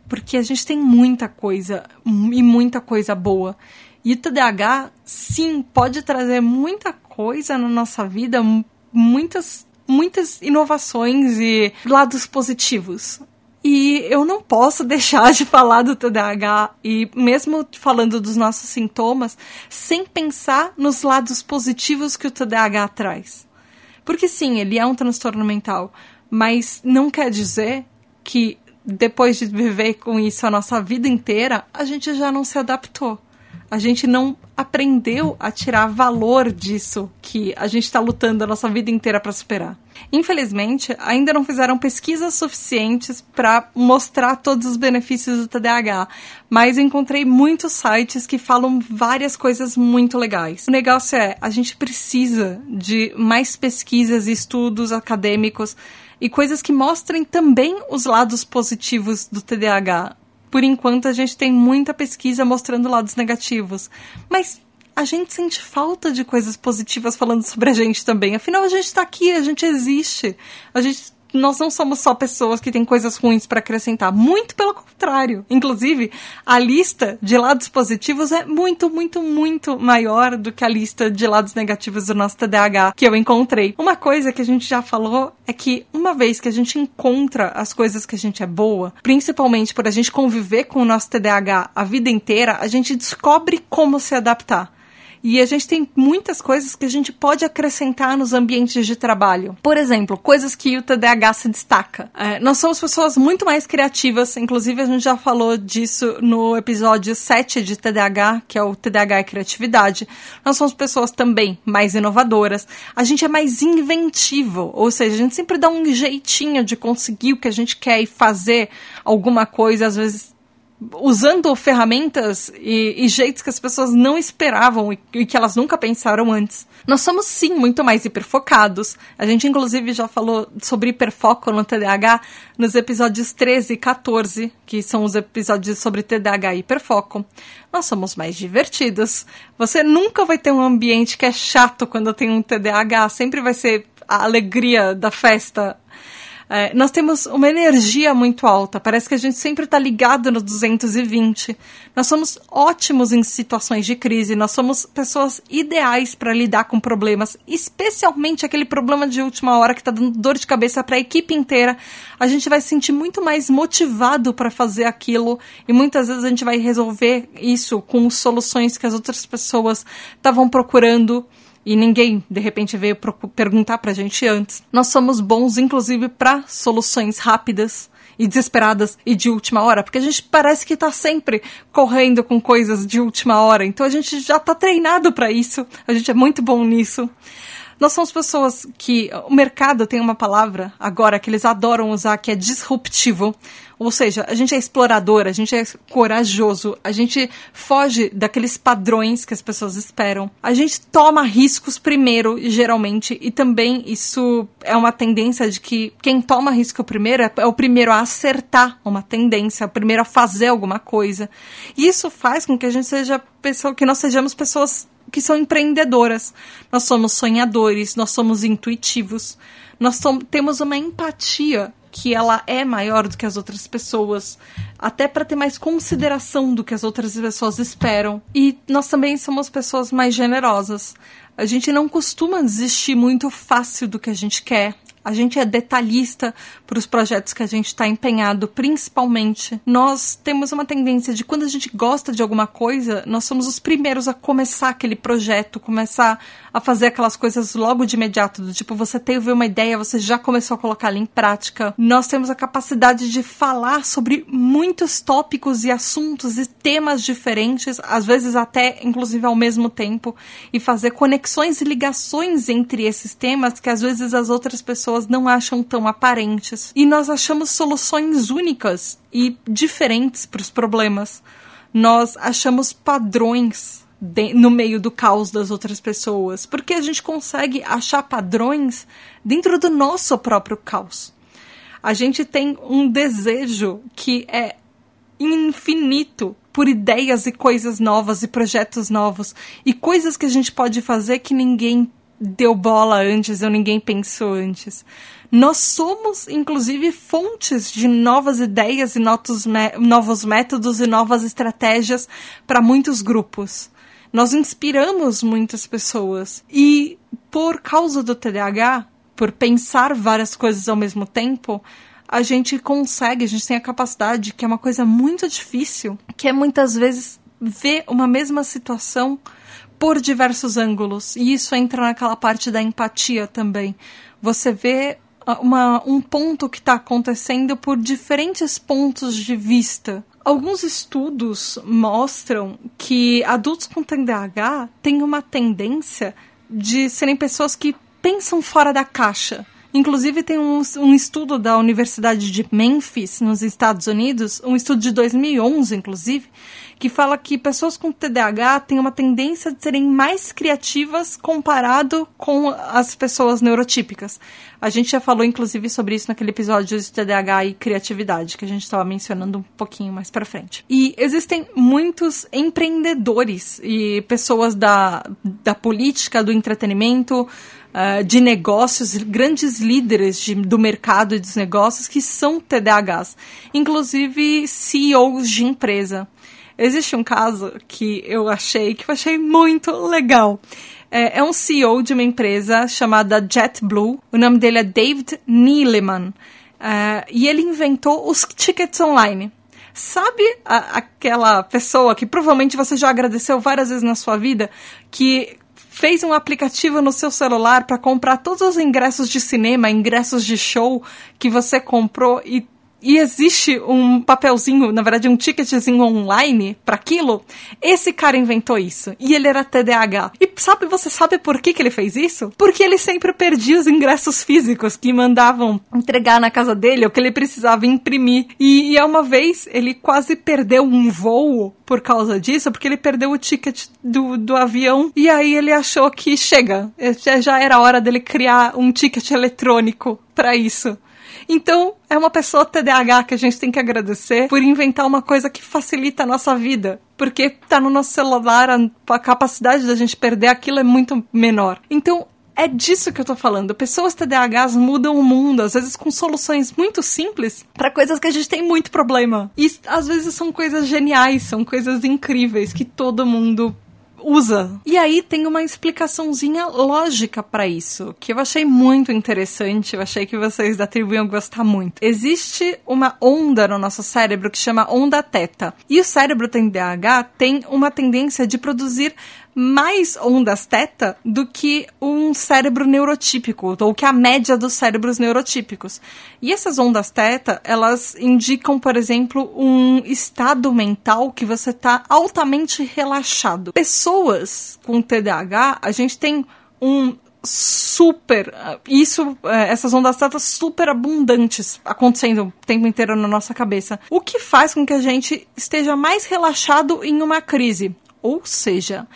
Porque a gente tem muita coisa e muita coisa boa. E o TDAH, sim, pode trazer muita coisa na nossa vida, muitas muitas inovações e lados positivos. E eu não posso [LAUGHS] deixar de falar do TDAH e mesmo falando dos nossos sintomas, sem pensar nos lados positivos que o TDAH traz. Porque sim, ele é um transtorno mental, mas não quer dizer que depois de viver com isso a nossa vida inteira, a gente já não se adaptou. A gente não aprendeu a tirar valor disso que a gente está lutando a nossa vida inteira para superar. Infelizmente, ainda não fizeram pesquisas suficientes para mostrar todos os benefícios do TDAH, mas encontrei muitos sites que falam várias coisas muito legais. O negócio é, a gente precisa de mais pesquisas e estudos acadêmicos e coisas que mostrem também os lados positivos do TDAH. Por enquanto, a gente tem muita pesquisa mostrando lados negativos, mas a gente sente falta de coisas positivas falando sobre a gente também. Afinal, a gente está aqui, a gente existe. A gente nós não somos só pessoas que têm coisas ruins para acrescentar. Muito pelo contrário. Inclusive, a lista de lados positivos é muito, muito, muito maior do que a lista de lados negativos do nosso TDAH que eu encontrei. Uma coisa que a gente já falou é que uma vez que a gente encontra as coisas que a gente é boa, principalmente por a gente conviver com o nosso TDAH a vida inteira, a gente descobre como se adaptar. E a gente tem muitas coisas que a gente pode acrescentar nos ambientes de trabalho. Por exemplo, coisas que o TDAH se destaca. É, nós somos pessoas muito mais criativas, inclusive a gente já falou disso no episódio 7 de TDAH, que é o TDAH e Criatividade. Nós somos pessoas também mais inovadoras. A gente é mais inventivo, ou seja, a gente sempre dá um jeitinho de conseguir o que a gente quer e fazer alguma coisa, às vezes usando ferramentas e, e, jeitos que as pessoas não esperavam e, e, que elas nunca pensaram antes. Nós somos sim muito mais hiperfocados. A gente inclusive já falou sobre hiperfoco no TDAH nos episódios 13 e 14, que são os episódios sobre TDAH e hiperfoco. Nós somos mais divertidos. Você nunca vai ter um ambiente que é chato quando tem um TDAH, sempre vai ser a alegria da festa é, nós temos uma energia muito alta, parece que a gente sempre está ligado no 220. Nós somos ótimos em situações de crise, nós somos pessoas ideais para lidar com problemas, especialmente aquele problema de última hora que está dando dor de cabeça para a equipe inteira. A gente vai se sentir muito mais motivado para fazer aquilo e muitas vezes a gente vai resolver isso com soluções que as outras pessoas estavam procurando e ninguém de repente veio perguntar pra gente antes. Nós somos bons, inclusive, para soluções rápidas e desesperadas e de última hora, porque a gente parece que tá sempre correndo com coisas de última hora, então a gente já tá treinado para isso, a gente é muito bom nisso. Nós somos pessoas que o mercado tem uma palavra agora que eles adoram usar que é disruptivo. Ou seja, a gente é explorador, a gente é corajoso, a gente foge daqueles padrões que as pessoas esperam. A gente toma riscos primeiro, geralmente, e também isso é uma tendência de que quem toma risco primeiro é, é o primeiro a acertar uma tendência, é o primeiro a fazer alguma coisa. E isso faz com que a gente seja pessoa, que nós sejamos pessoas que são empreendedoras. Nós somos sonhadores, nós somos intuitivos, nós temos uma empatia que ela é maior do que as outras pessoas, até para ter mais consideração do que as outras pessoas esperam. E nós também somos pessoas mais generosas. A gente não costuma desistir muito fácil do que a gente quer. A gente é detalhista para os projetos que a gente está empenhado, principalmente. Nós temos uma tendência de quando a gente gosta de alguma coisa, nós somos os primeiros a começar aquele projeto, começar a fazer aquelas coisas logo de imediato, do tipo, você teve uma ideia, você já começou a colocá-la em prática. Nós temos a capacidade de falar sobre muitos tópicos e assuntos e temas diferentes, às vezes até inclusive ao mesmo tempo, e fazer conexões e ligações entre esses temas que às vezes as outras pessoas não acham tão aparentes. E nós achamos soluções únicas e diferentes para os problemas. Nós achamos padrões de, no meio do caos das outras pessoas, porque a gente consegue achar padrões dentro do nosso próprio caos. A gente tem um desejo que é infinito por ideias e coisas novas e projetos novos e coisas que a gente pode fazer que ninguém deu bola antes ou ninguém pensou antes. Nós somos, inclusive, fontes de novas ideias e novos métodos e novas estratégias para muitos grupos. Nós inspiramos muitas pessoas. E por causa do TDAH, por pensar várias coisas ao mesmo tempo, a gente consegue, a gente tem a capacidade, que é uma coisa muito difícil, que é muitas vezes ver uma mesma situação por diversos ângulos. E isso entra naquela parte da empatia também. Você vê uma, um ponto que está acontecendo por diferentes pontos de vista. Alguns estudos mostram que adultos com TDAH têm uma tendência de serem pessoas que pensam fora da caixa. Inclusive, tem um, um, estudo da Universidade de Memphis, nos Estados Unidos, um estudo de 2011, inclusive, que fala que pessoas com TDAH têm uma tendência de serem mais criativas comparado com as pessoas neurotípicas. A gente já falou, inclusive, sobre isso naquele episódio de TDAH e criatividade, que a gente estava mencionando um pouquinho mais para frente. E existem muitos empreendedores e pessoas da, da política, do entretenimento, uh, de negócios, grandes líderes de, do mercado dos negócios que são TDAHs, inclusive CEOs de empresa. Existe um caso que eu achei que eu achei muito legal. É, é um CEO de uma empresa chamada JetBlue. O nome dele é David Neeleman. Uh, e ele inventou os tickets online. Sabe a, aquela pessoa que provavelmente você já agradeceu várias vezes na sua vida, que fez um aplicativo no seu celular para comprar todos os ingressos de cinema, ingressos de show que você comprou e e existe um papelzinho, na verdade um ticketzinho online para aquilo, esse cara inventou isso. E ele era TDAH. E sabe, você sabe por que, que ele fez isso? Porque ele sempre perdia os ingressos físicos que mandavam entregar na casa dele, ou que ele precisava imprimir. E, e uma vez ele quase perdeu um voo por causa disso, porque ele perdeu o ticket do, do avião. E aí ele achou que chega, já era hora dele criar um ticket eletrônico para isso. Então, é uma pessoa TDAH que a gente tem que agradecer por inventar uma coisa que facilita a nossa vida. Porque tá no nosso celular, a, capacidade da gente perder aquilo é muito menor. Então, é disso que eu tô falando. Pessoas TDAHs mudam o mundo, às vezes com soluções muito simples para coisas que a gente tem muito problema. E às vezes são coisas geniais, são coisas incríveis que todo mundo usa. E aí tem uma explicaçãozinha lógica para isso, que eu achei muito interessante, eu achei que vocês da tribo iam gostar muito. Existe uma onda no nosso cérebro que chama onda teta. E o cérebro TDAH tem uma tendência de produzir mais ondas teta do que um cérebro neurotípico, ou que a média dos cérebros neurotípicos. E essas ondas teta, elas indicam, por exemplo, um estado mental que você está altamente relaxado. Pessoas com TDAH, a gente tem um super isso é, essas ondas teta super abundantes acontecendo o tempo inteiro na nossa cabeça o que faz com que a gente esteja mais relaxado em uma crise ou seja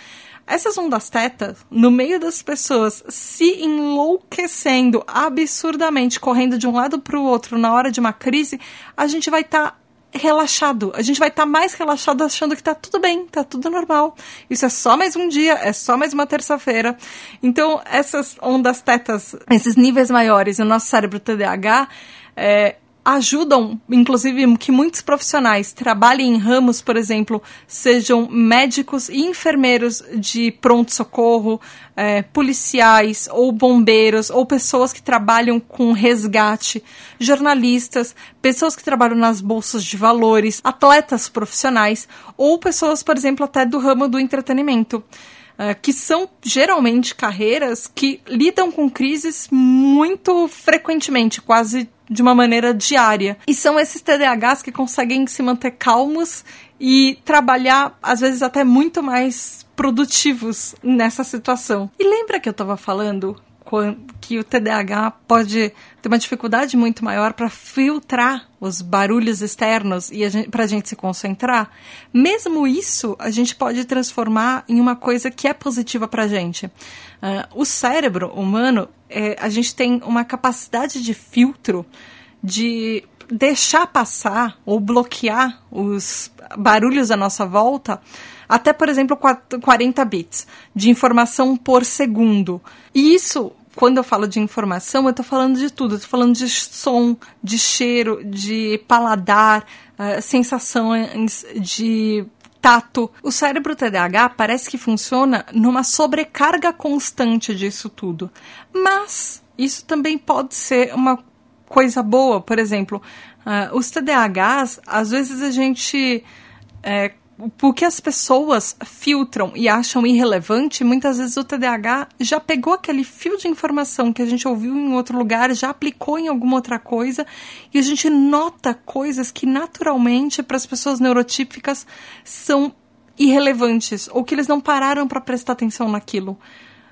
essas ondas teta, no meio das pessoas se enlouquecendo absurdamente, correndo de um lado para o outro na hora de uma crise, a gente vai estar tá relaxado. A gente vai estar tá mais relaxado achando que tá tudo bem, tá tudo normal. Isso é só mais um dia, é só mais uma terça-feira. Então, essas ondas tetas, esses níveis maiores no nosso cérebro TDAH, é, ajudam, inclusive, que muitos profissionais trabalhem em ramos, por exemplo, sejam médicos e enfermeiros de pronto-socorro, é, policiais ou bombeiros, ou pessoas que trabalham com resgate, jornalistas, pessoas que trabalham nas bolsas de valores, atletas profissionais, ou pessoas, por exemplo, até do ramo do entretenimento. Uh, que são geralmente carreiras que lidam com crises muito frequentemente, quase de uma maneira diária. E são esses TDAHs que conseguem se manter calmos e trabalhar, às vezes, até muito mais produtivos nessa situação. E lembra que eu estava falando que o TDAH pode ter uma dificuldade muito maior para filtrar os barulhos externos e para a gente se concentrar, mesmo isso a gente pode transformar em uma coisa que é positiva para a gente. Uh, o cérebro humano, é, a gente tem uma capacidade de filtro de deixar passar ou bloquear os barulhos à nossa volta até, por exemplo, 40 bits de informação por segundo. E isso quando eu falo de informação, eu estou falando de tudo. Tô falando de som, de cheiro, de paladar, uh, sensações, de tato. O cérebro TDAH parece que funciona numa sobrecarga constante disso tudo. Mas isso também pode ser uma coisa boa. Por exemplo, uh, os TDAHs, às vezes a gente é, o que as pessoas filtram e acham irrelevante, muitas vezes o TDAH já pegou aquele fio de informação que a gente ouviu em outro lugar, já aplicou em alguma outra coisa, e a gente nota coisas que naturalmente para as pessoas neurotípicas são irrelevantes ou que eles não pararam para prestar atenção naquilo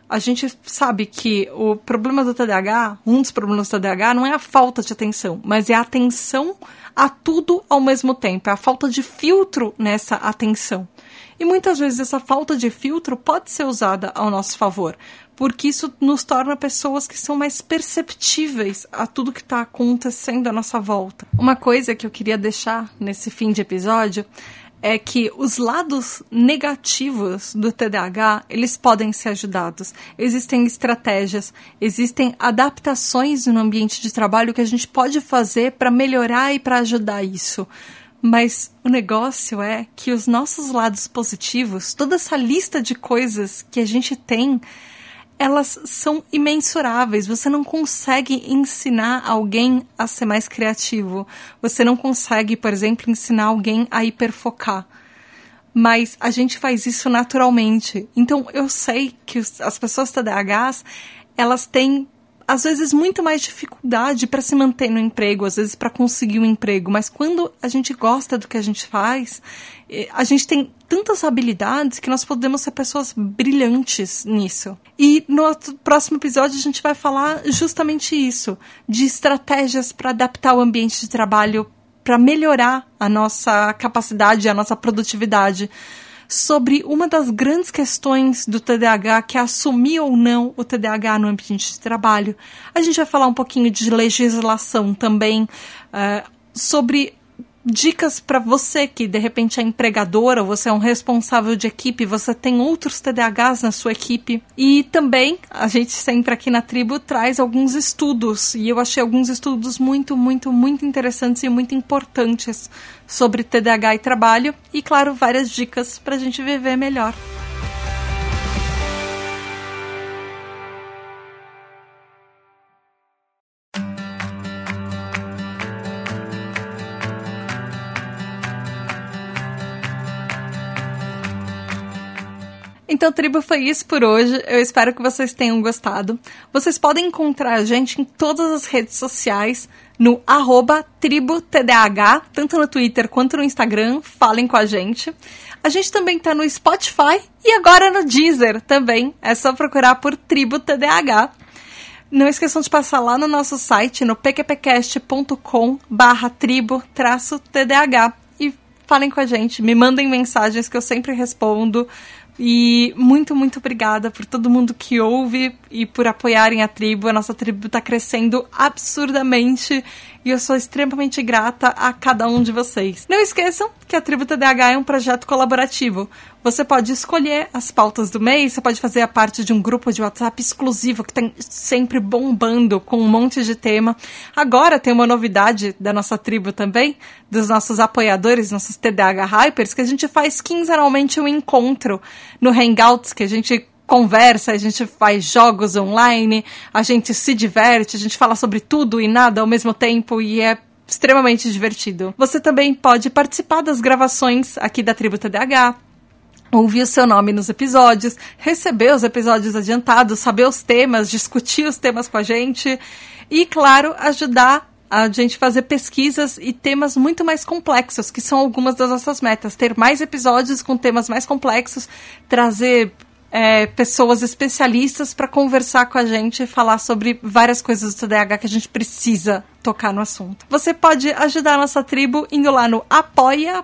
a gente sabe que o problema do TDAH, um dos problemas do TDAH, não é a falta de atenção, mas é a atenção a tudo ao mesmo tempo, é a falta de filtro nessa atenção. E muitas vezes essa falta de filtro pode ser usada ao nosso favor, porque isso nos torna pessoas que são mais perceptíveis a tudo que está acontecendo à nossa volta. Uma coisa que eu queria deixar nesse fim de episódio é que os lados negativos do TDAH, eles podem ser ajudados. Existem estratégias, existem adaptações no ambiente de trabalho que a gente pode fazer para melhorar e para ajudar isso. Mas o negócio é que os nossos lados positivos, toda essa lista de coisas que a gente tem, elas são imensuráveis. Você não consegue ensinar alguém a ser mais criativo. Você não consegue, por exemplo, ensinar alguém a hiperfocar. Mas a gente faz isso naturalmente. Então eu sei que as pessoas TDAHs, elas têm às vezes muito mais dificuldade para se manter no emprego, às vezes para conseguir um emprego, mas quando a gente gosta do que a gente faz, eh, a gente tem tantas habilidades que nós podemos ser pessoas brilhantes nisso. E no próximo episódio a gente vai falar justamente isso, de estratégias para adaptar o ambiente de trabalho para melhorar a nossa capacidade, a nossa produtividade sobre uma das grandes questões do TDAH, que é assumir ou não o TDAH no ambiente de trabalho. A gente vai falar um pouquinho de legislação também, uh, sobre dicas para você que de repente é empregadora, você é um responsável de equipe, você tem outros TDAHs na sua equipe. E também a gente sempre aqui na tribo traz alguns estudos e eu achei alguns estudos muito, muito, muito interessantes e muito importantes sobre TDAH e trabalho e claro, várias dicas para a gente viver melhor. Então, tribo, foi isso por hoje. Eu espero que vocês tenham gostado. Vocês podem encontrar a gente em todas as redes sociais, no arroba tributdh, tanto no Twitter quanto no Instagram. Falem com a gente. A gente também tá no Spotify e agora no Deezer também. É só procurar por Tribo TDAH. Não esqueçam de passar lá no nosso site, no pqpcast.com barra tribo TDAH e falem com a gente, me mandem mensagens que eu sempre respondo. E muito, muito obrigada por todo mundo que ouve e por apoiarem a tribo. A nossa tribo está crescendo absurdamente e eu sou extremamente grata a cada um de vocês. Não esqueçam que a Tribo TDAH é um projeto colaborativo. Você pode escolher as pautas do mês, você pode fazer a parte de um grupo de WhatsApp exclusivo que tem sempre bombando com um monte de tema. Agora tem uma novidade da nossa tribo também, dos nossos apoiadores, nossos TDAH Hypers, que a gente faz quinzenalmente um encontro no Hangouts, que a gente conversa, a gente faz jogos online, a gente se diverte, a gente fala sobre tudo e nada ao mesmo tempo e é extremamente divertido. Você também pode participar das gravações aqui da Tribo TDH, ouvir o seu nome nos episódios, receber os episódios adiantados, saber os temas, discutir os temas com a gente e, claro, ajudar a gente fazer pesquisas e temas muito mais complexos, que são algumas das nossas metas. Ter mais episódios com temas mais complexos, trazer é, pessoas especialistas para conversar com a gente e falar sobre várias coisas do TDAH que a gente precisa tocar no assunto. Você pode ajudar a nossa tribo indo lá no apoia.se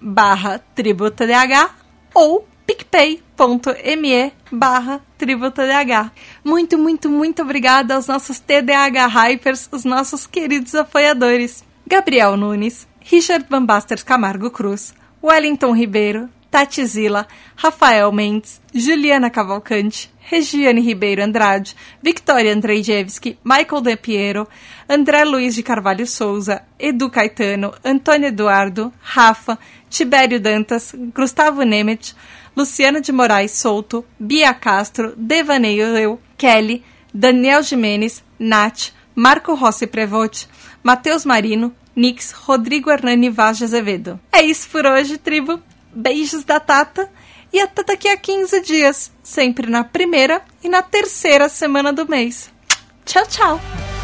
barra tribo TDAH ou picpay.me barra TDAH. Muito, muito, muito obrigada aos nossos TDAH Hypers, os nossos queridos apoiadores. Gabriel Nunes, Richard Van Baster Camargo Cruz, Wellington Ribeiro, Tati Zila, Rafael Mendes, Juliana Cavalcante, Regiane Ribeiro Andrade, Victoria Andrzejewski, Michael De Piero, André Luiz de Carvalho Souza, Edu Caetano, Antônio Eduardo, Rafa, Tibério Dantas, Gustavo Nemet, Luciana de Moraes Souto, Bia Castro, Devaneio Eu, Kelly, Daniel Jimenez, Nath, Marco Rossi Prevote, Matheus Marino, Nix, Rodrigo Hernani Vaz de Azevedo. É isso por hoje, tribo. Beijos da Tata e até daqui a 15 dias, sempre na primeira e na terceira semana do mês. Tchau, tchau!